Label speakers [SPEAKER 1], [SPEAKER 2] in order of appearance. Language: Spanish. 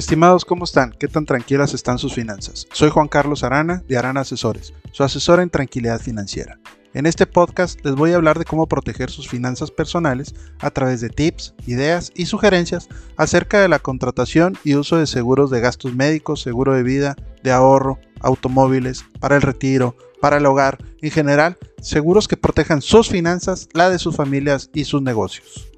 [SPEAKER 1] Estimados, ¿cómo están? ¿Qué tan tranquilas están sus finanzas? Soy Juan Carlos Arana de Arana Asesores, su asesor en tranquilidad financiera. En este podcast les voy a hablar de cómo proteger sus finanzas personales a través de tips, ideas y sugerencias acerca de la contratación y uso de seguros de gastos médicos, seguro de vida, de ahorro, automóviles, para el retiro, para el hogar, en general, seguros que protejan sus finanzas, la de sus familias y sus negocios.